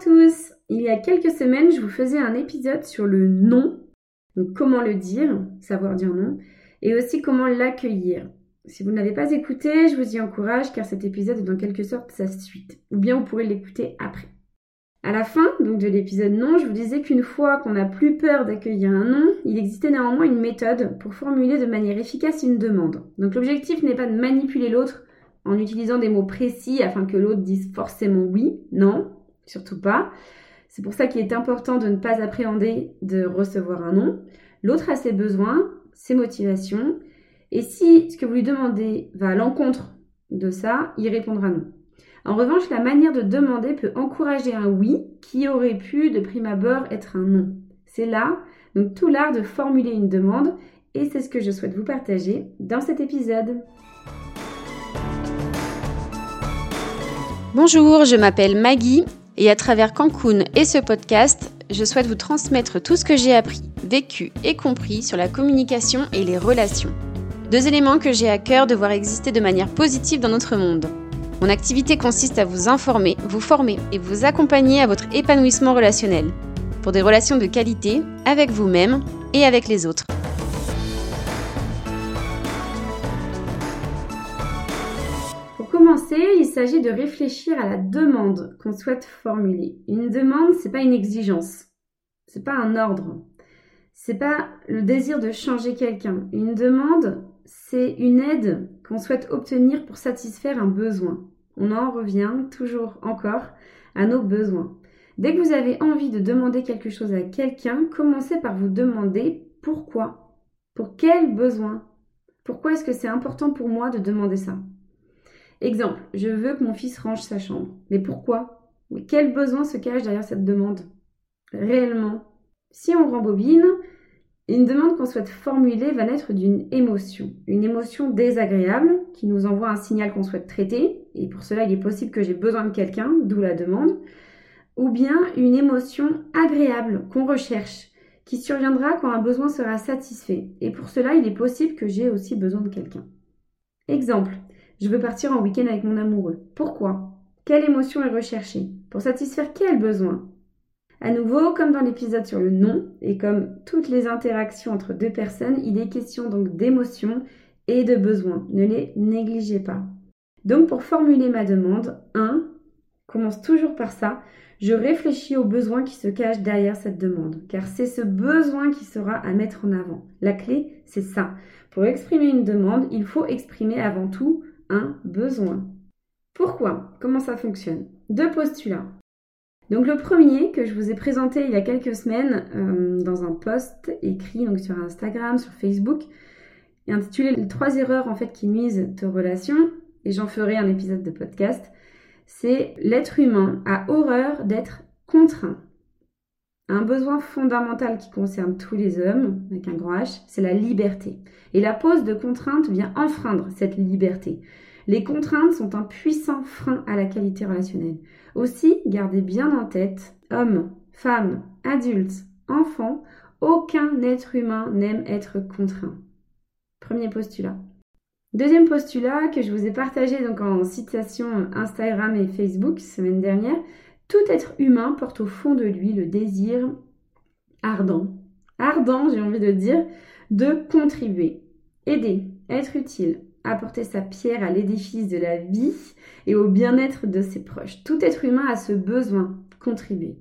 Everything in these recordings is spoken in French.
tous Il y a quelques semaines, je vous faisais un épisode sur le non, donc comment le dire, savoir dire non, et aussi comment l'accueillir. Si vous ne l'avez pas écouté, je vous y encourage car cet épisode est en quelque sorte sa suite, ou bien vous pourrez l'écouter après. À la fin donc de l'épisode non, je vous disais qu'une fois qu'on n'a plus peur d'accueillir un non, il existait néanmoins une méthode pour formuler de manière efficace une demande. Donc l'objectif n'est pas de manipuler l'autre en utilisant des mots précis afin que l'autre dise forcément oui, non, surtout pas. C'est pour ça qu'il est important de ne pas appréhender de recevoir un non. L'autre a ses besoins, ses motivations, et si ce que vous lui demandez va à l'encontre de ça, il répondra non. En revanche, la manière de demander peut encourager un oui qui aurait pu de prime abord être un non. C'est là donc tout l'art de formuler une demande et c'est ce que je souhaite vous partager dans cet épisode. Bonjour, je m'appelle Maggie et à travers Cancun et ce podcast, je souhaite vous transmettre tout ce que j'ai appris, vécu et compris sur la communication et les relations. Deux éléments que j'ai à cœur de voir exister de manière positive dans notre monde. Mon activité consiste à vous informer, vous former et vous accompagner à votre épanouissement relationnel, pour des relations de qualité avec vous-même et avec les autres. S'agit de réfléchir à la demande qu'on souhaite formuler. Une demande, c'est pas une exigence, c'est pas un ordre, c'est pas le désir de changer quelqu'un. Une demande, c'est une aide qu'on souhaite obtenir pour satisfaire un besoin. On en revient toujours encore à nos besoins. Dès que vous avez envie de demander quelque chose à quelqu'un, commencez par vous demander pourquoi. Pour quel besoin? Pourquoi est-ce que c'est important pour moi de demander ça? Exemple, je veux que mon fils range sa chambre. Mais pourquoi? Quel besoin se cache derrière cette demande? Réellement. Si on rembobine, une demande qu'on souhaite formuler va naître d'une émotion, une émotion désagréable qui nous envoie un signal qu'on souhaite traiter, et pour cela il est possible que j'ai besoin de quelqu'un, d'où la demande, ou bien une émotion agréable qu'on recherche, qui surviendra quand un besoin sera satisfait, et pour cela il est possible que j'ai aussi besoin de quelqu'un. Exemple, je veux partir en week-end avec mon amoureux. Pourquoi? Quelle émotion est recherchée? Pour satisfaire quel besoin? À nouveau, comme dans l'épisode sur le non, et comme toutes les interactions entre deux personnes, il est question donc d'émotions et de besoins. Ne les négligez pas. Donc pour formuler ma demande, 1. Commence toujours par ça. Je réfléchis aux besoins qui se cachent derrière cette demande, car c'est ce besoin qui sera à mettre en avant. La clé, c'est ça. Pour exprimer une demande, il faut exprimer avant tout un besoin. Pourquoi? Comment ça fonctionne? Deux postulats. Donc le premier que je vous ai présenté il y a quelques semaines euh, dans un post écrit donc sur Instagram, sur Facebook, est intitulé Les trois erreurs en fait qui nuisent aux relations, et j'en ferai un épisode de podcast, c'est l'être humain a horreur d'être contraint. Un besoin fondamental qui concerne tous les hommes, avec un gros H, c'est la liberté. Et la pose de contraintes vient enfreindre cette liberté. Les contraintes sont un puissant frein à la qualité relationnelle. Aussi, gardez bien en tête, hommes, femmes, adultes, enfants, aucun être humain n'aime être contraint. Premier postulat. Deuxième postulat que je vous ai partagé donc en citation Instagram et Facebook semaine dernière, tout être humain porte au fond de lui le désir ardent, ardent j'ai envie de dire, de contribuer, aider, être utile, apporter sa pierre à l'édifice de la vie et au bien-être de ses proches. Tout être humain a ce besoin, contribuer.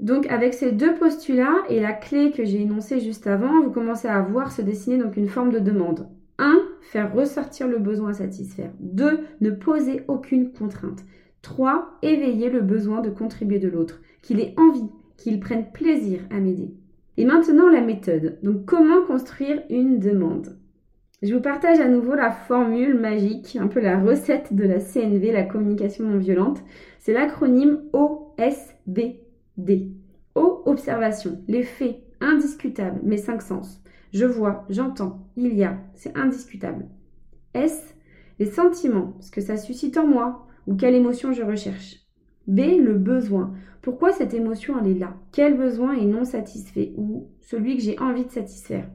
Donc avec ces deux postulats et la clé que j'ai énoncée juste avant, vous commencez à voir se dessiner donc une forme de demande. 1. Faire ressortir le besoin à satisfaire. 2. Ne poser aucune contrainte. 3. Éveiller le besoin de contribuer de l'autre, qu'il ait envie, qu'il prenne plaisir à m'aider. Et maintenant la méthode. Donc comment construire une demande? Je vous partage à nouveau la formule magique, un peu la recette de la CNV, la communication non violente. C'est l'acronyme OSBD. O, observation, les faits, indiscutables, mes cinq sens. Je vois, j'entends, il y a, c'est indiscutable. S, les sentiments, ce que ça suscite en moi, ou quelle émotion je recherche. B, le besoin. Pourquoi cette émotion elle est là? Quel besoin est non satisfait ou celui que j'ai envie de satisfaire?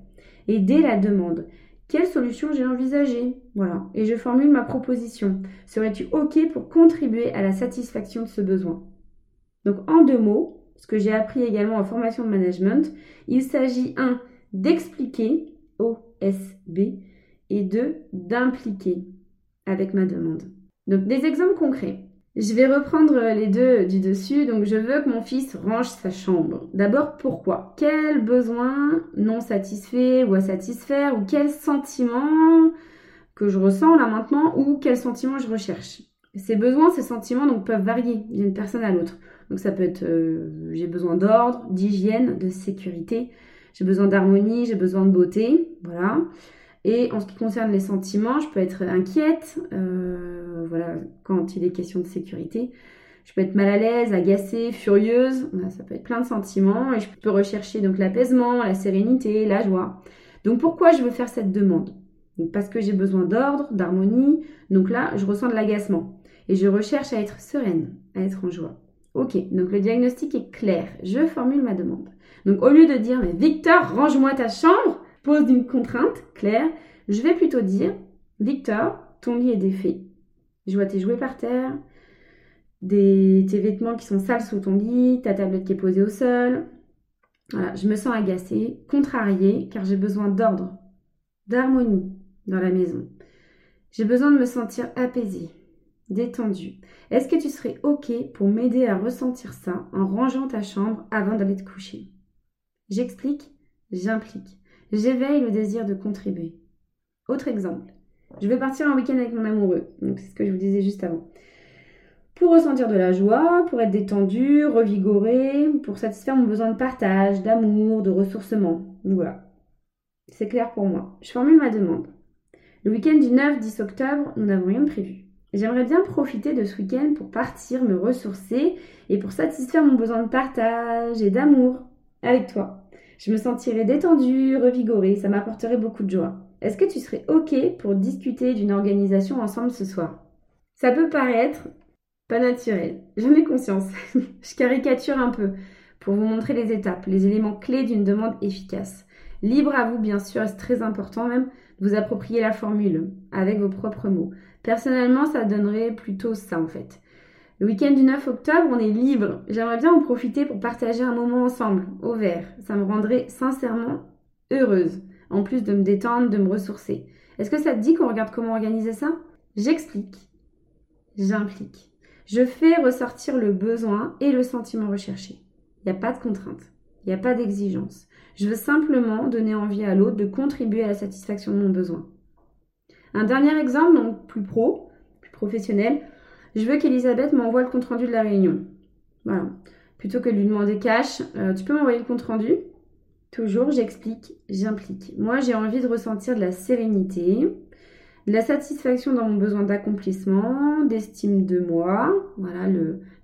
Et D, la demande. Quelle solution j'ai envisagée? Voilà. Et je formule ma proposition. Serais-tu OK pour contribuer à la satisfaction de ce besoin? Donc en deux mots, ce que j'ai appris également en formation de management, il s'agit un d'expliquer OSB et deux d'impliquer avec ma demande. Donc des exemples concrets. Je vais reprendre les deux du dessus. Donc, je veux que mon fils range sa chambre. D'abord, pourquoi? Quel besoin non satisfait ou à satisfaire? Ou quel sentiment que je ressens là maintenant? Ou quel sentiment je recherche? Ces besoins, ces sentiments donc peuvent varier d'une personne à l'autre. Donc, ça peut être euh, j'ai besoin d'ordre, d'hygiène, de sécurité, j'ai besoin d'harmonie, j'ai besoin de beauté, voilà. Et en ce qui concerne les sentiments, je peux être inquiète, euh, voilà, quand il est question de sécurité. Je peux être mal à l'aise, agacée, furieuse. ça peut être plein de sentiments. Et je peux rechercher donc l'apaisement, la sérénité, la joie. Donc pourquoi je veux faire cette demande? Parce que j'ai besoin d'ordre, d'harmonie. Donc là, je ressens de l'agacement. Et je recherche à être sereine, à être en joie. Ok, donc le diagnostic est clair. Je formule ma demande. Donc au lieu de dire, mais Victor, range-moi ta chambre, pose d'une contrainte claire, je vais plutôt dire Victor, ton lit est défait. Je vois tes jouets par terre, tes vêtements qui sont sales sous ton lit, ta tablette qui est posée au sol. Voilà, je me sens agacée, contrariée, car j'ai besoin d'ordre, d'harmonie dans la maison. J'ai besoin de me sentir apaisée, détendue. Est-ce que tu serais OK pour m'aider à ressentir ça en rangeant ta chambre avant d'aller te coucher? J'explique, j'implique. J'éveille le désir de contribuer. Autre exemple. Je vais partir en week-end avec mon amoureux. C'est ce que je vous disais juste avant. Pour ressentir de la joie, pour être détendu, revigoré, pour satisfaire mon besoin de partage, d'amour, de ressourcement. Voilà. C'est clair pour moi. Je formule ma demande. Le week-end du 9-10 octobre, nous n'avons rien de prévu. J'aimerais bien profiter de ce week-end pour partir, me ressourcer et pour satisfaire mon besoin de partage et d'amour avec toi. Je me sentirais détendue, revigorée, ça m'apporterait beaucoup de joie. Est-ce que tu serais OK pour discuter d'une organisation ensemble ce soir? Ça peut paraître pas naturel, j'en ai conscience. je caricature un peu pour vous montrer les étapes, les éléments clés d'une demande efficace. Libre à vous, bien sûr, c'est très important même de vous approprier la formule avec vos propres mots. Personnellement, ça donnerait plutôt ça en fait. Le week-end du 9 octobre, on est libre. J'aimerais bien en profiter pour partager un moment ensemble, au vert. Ça me rendrait sincèrement heureuse, en plus de me détendre, de me ressourcer. Est-ce que ça te dit qu'on regarde comment organiser ça? J'explique, j'implique. Je fais ressortir le besoin et le sentiment recherché. Il n'y a pas de contrainte, il n'y a pas d'exigence. Je veux simplement donner envie à l'autre de contribuer à la satisfaction de mon besoin. Un dernier exemple, donc plus pro, plus professionnel, je veux qu'Elisabeth m'envoie le compte-rendu de la réunion. Voilà. Plutôt que de lui demander cash, euh, tu peux m'envoyer le compte-rendu? Toujours, j'explique, j'implique. Moi, j'ai envie de ressentir de la sérénité, de la satisfaction dans mon besoin d'accomplissement, d'estime de moi, voilà,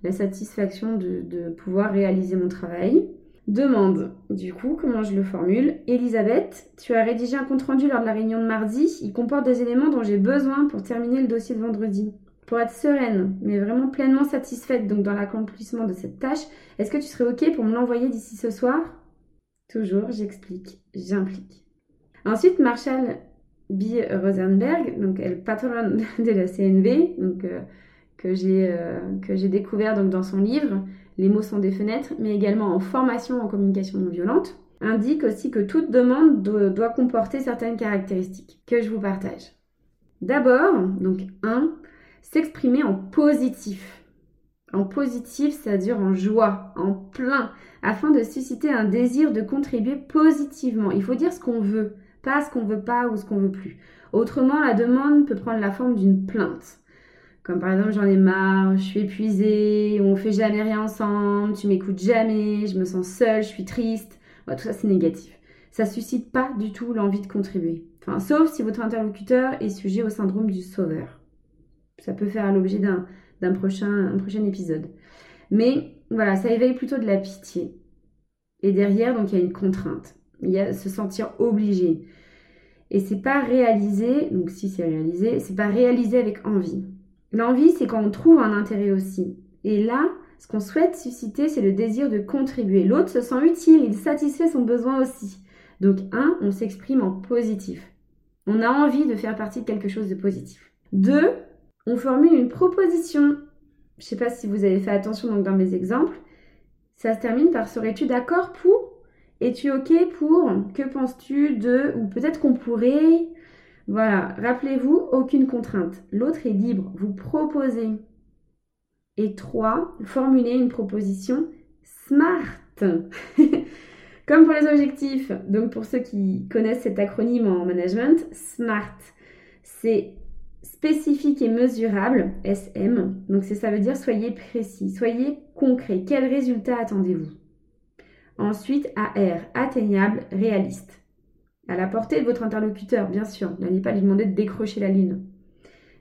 la satisfaction de, pouvoir réaliser mon travail. Demande, du coup, comment je le formule Elisabeth, tu as rédigé un compte-rendu lors de la réunion de mardi. Il comporte des éléments dont j'ai besoin pour terminer le dossier de vendredi pour être sereine, mais vraiment pleinement satisfaite dans l'accomplissement de cette tâche, est-ce que tu serais OK pour me l'envoyer d'ici ce soir? Toujours, j'explique, j'implique. Ensuite, Marshall B. Rosenberg, donc elle patronne de la CNV, donc euh, que j'ai euh, que j'ai découvert donc dans son livre Les mots sont des fenêtres, mais également en formation en communication non violente, indique aussi que toute demande doit comporter certaines caractéristiques que je vous partage. D'abord, donc 1, s'exprimer en positif. En positif, c'est-à-dire en joie, en plein, afin de susciter un désir de contribuer positivement. Il faut dire ce qu'on veut, pas ce qu'on veut pas ou ce qu'on veut plus. Autrement, la demande peut prendre la forme d'une plainte. Comme par exemple, j'en ai marre, je suis épuisée, on fait jamais rien ensemble, tu m'écoutes jamais, je me sens seule, je suis triste. tout ça, c'est négatif. Ça suscite pas du tout l'envie de contribuer. Enfin, sauf si votre interlocuteur est sujet au syndrome du sauveur ça peut faire l'objet d'un prochain, prochain épisode. Mais voilà, ça éveille plutôt de la pitié. Et derrière, donc il y a une contrainte. Il y a se sentir obligé. Et c'est pas réalisé, donc si c'est réalisé, c'est pas réalisé avec envie. L'envie, c'est quand on trouve un intérêt aussi. Et là, ce qu'on souhaite susciter, c'est le désir de contribuer. L'autre se sent utile, il satisfait son besoin aussi. Donc, un, on s'exprime en positif. On a envie de faire partie de quelque chose de positif. Deux, on formule une proposition. Je ne sais pas si vous avez fait attention dans mes exemples. ça se termine par serais-tu d'accord pour? Es-tu OK pour? Que penses-tu de? Ou peut-être qu'on pourrait? Voilà, rappelez-vous, aucune contrainte. L'autre est libre, vous proposez. Et trois, formulez une proposition SMART. Comme pour les objectifs, donc pour ceux qui connaissent cet acronyme en management, SMART, c'est spécifique et mesurable, SM. Donc ça veut dire soyez précis, soyez concret. Quel résultat attendez-vous? Ensuite, AR, atteignable, réaliste. À la portée de votre interlocuteur, bien sûr. N'allez pas lui demander de décrocher la lune.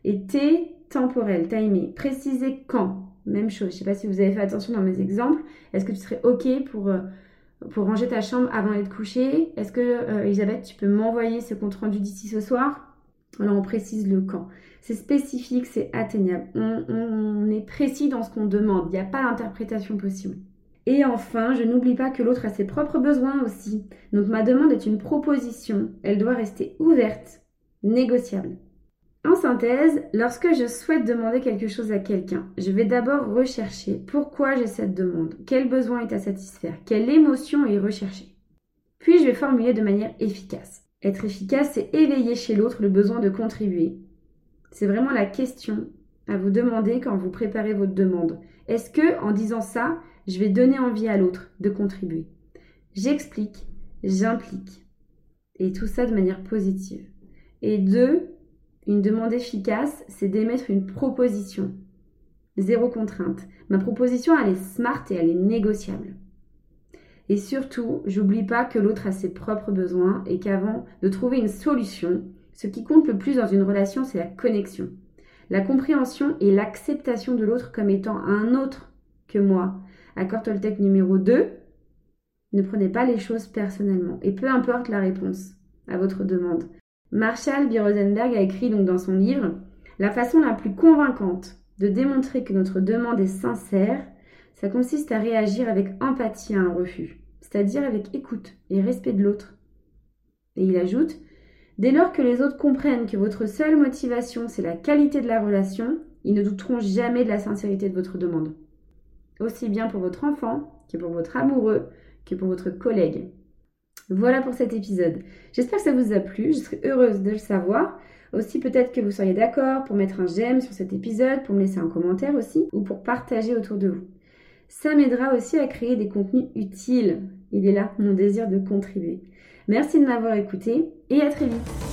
Et T, temporel, timé. Précisez quand. Même chose. Je ne sais pas si vous avez fait attention dans mes exemples. Est-ce que tu serais OK pour, euh, pour ranger ta chambre avant d'être couché Est-ce que, euh, Elisabeth, tu peux m'envoyer ce compte rendu d'ici ce soir? Alors on précise le quand. C'est spécifique, c'est atteignable. On, est précis dans ce qu'on demande. Il n'y a pas d'interprétation possible. Et enfin, je n'oublie pas que l'autre a ses propres besoins aussi. Donc ma demande est une proposition. Elle doit rester ouverte, négociable. En synthèse, lorsque je souhaite demander quelque chose à quelqu'un, je vais d'abord rechercher pourquoi j'ai cette demande, quel besoin est à satisfaire, quelle émotion est recherchée. Puis je vais formuler de manière efficace. Être efficace, c'est éveiller chez l'autre le besoin de contribuer. C'est vraiment la question à vous demander quand vous préparez votre demande. Est-ce que, en disant ça, je vais donner envie à l'autre de contribuer? J'explique, j'implique. Et tout ça de manière positive. Et deux, une demande efficace, c'est d'émettre une proposition. Zéro contrainte. Ma proposition, elle est smart et elle est négociable. Et surtout, j'oublie pas que l'autre a ses propres besoins et qu'avant de trouver une solution, ce qui compte le plus dans une relation, c'est la connexion. La compréhension et l'acceptation de l'autre comme étant un autre que moi. Accord Toltec numéro 2, ne prenez pas les choses personnellement. Et peu importe la réponse à votre demande. Marshall B. Rosenberg a écrit donc dans son livre La façon la plus convaincante de démontrer que notre demande est sincère, ça consiste à réagir avec empathie à un refus, c'est-à-dire avec écoute et respect de l'autre. Et il ajoute Dès lors que les autres comprennent que votre seule motivation, c'est la qualité de la relation, ils ne douteront jamais de la sincérité de votre demande. Aussi bien pour votre enfant que pour votre amoureux que pour votre collègue. Voilà pour cet épisode. J'espère que ça vous a plu, je serais heureuse de le savoir. Aussi peut-être que vous seriez d'accord pour mettre un j'aime sur cet épisode, pour me laisser un commentaire aussi, ou pour partager autour de vous. Ça m'aidera aussi à créer des contenus utiles. Il est là mon désir de contribuer. Merci de m'avoir écouté et à très vite.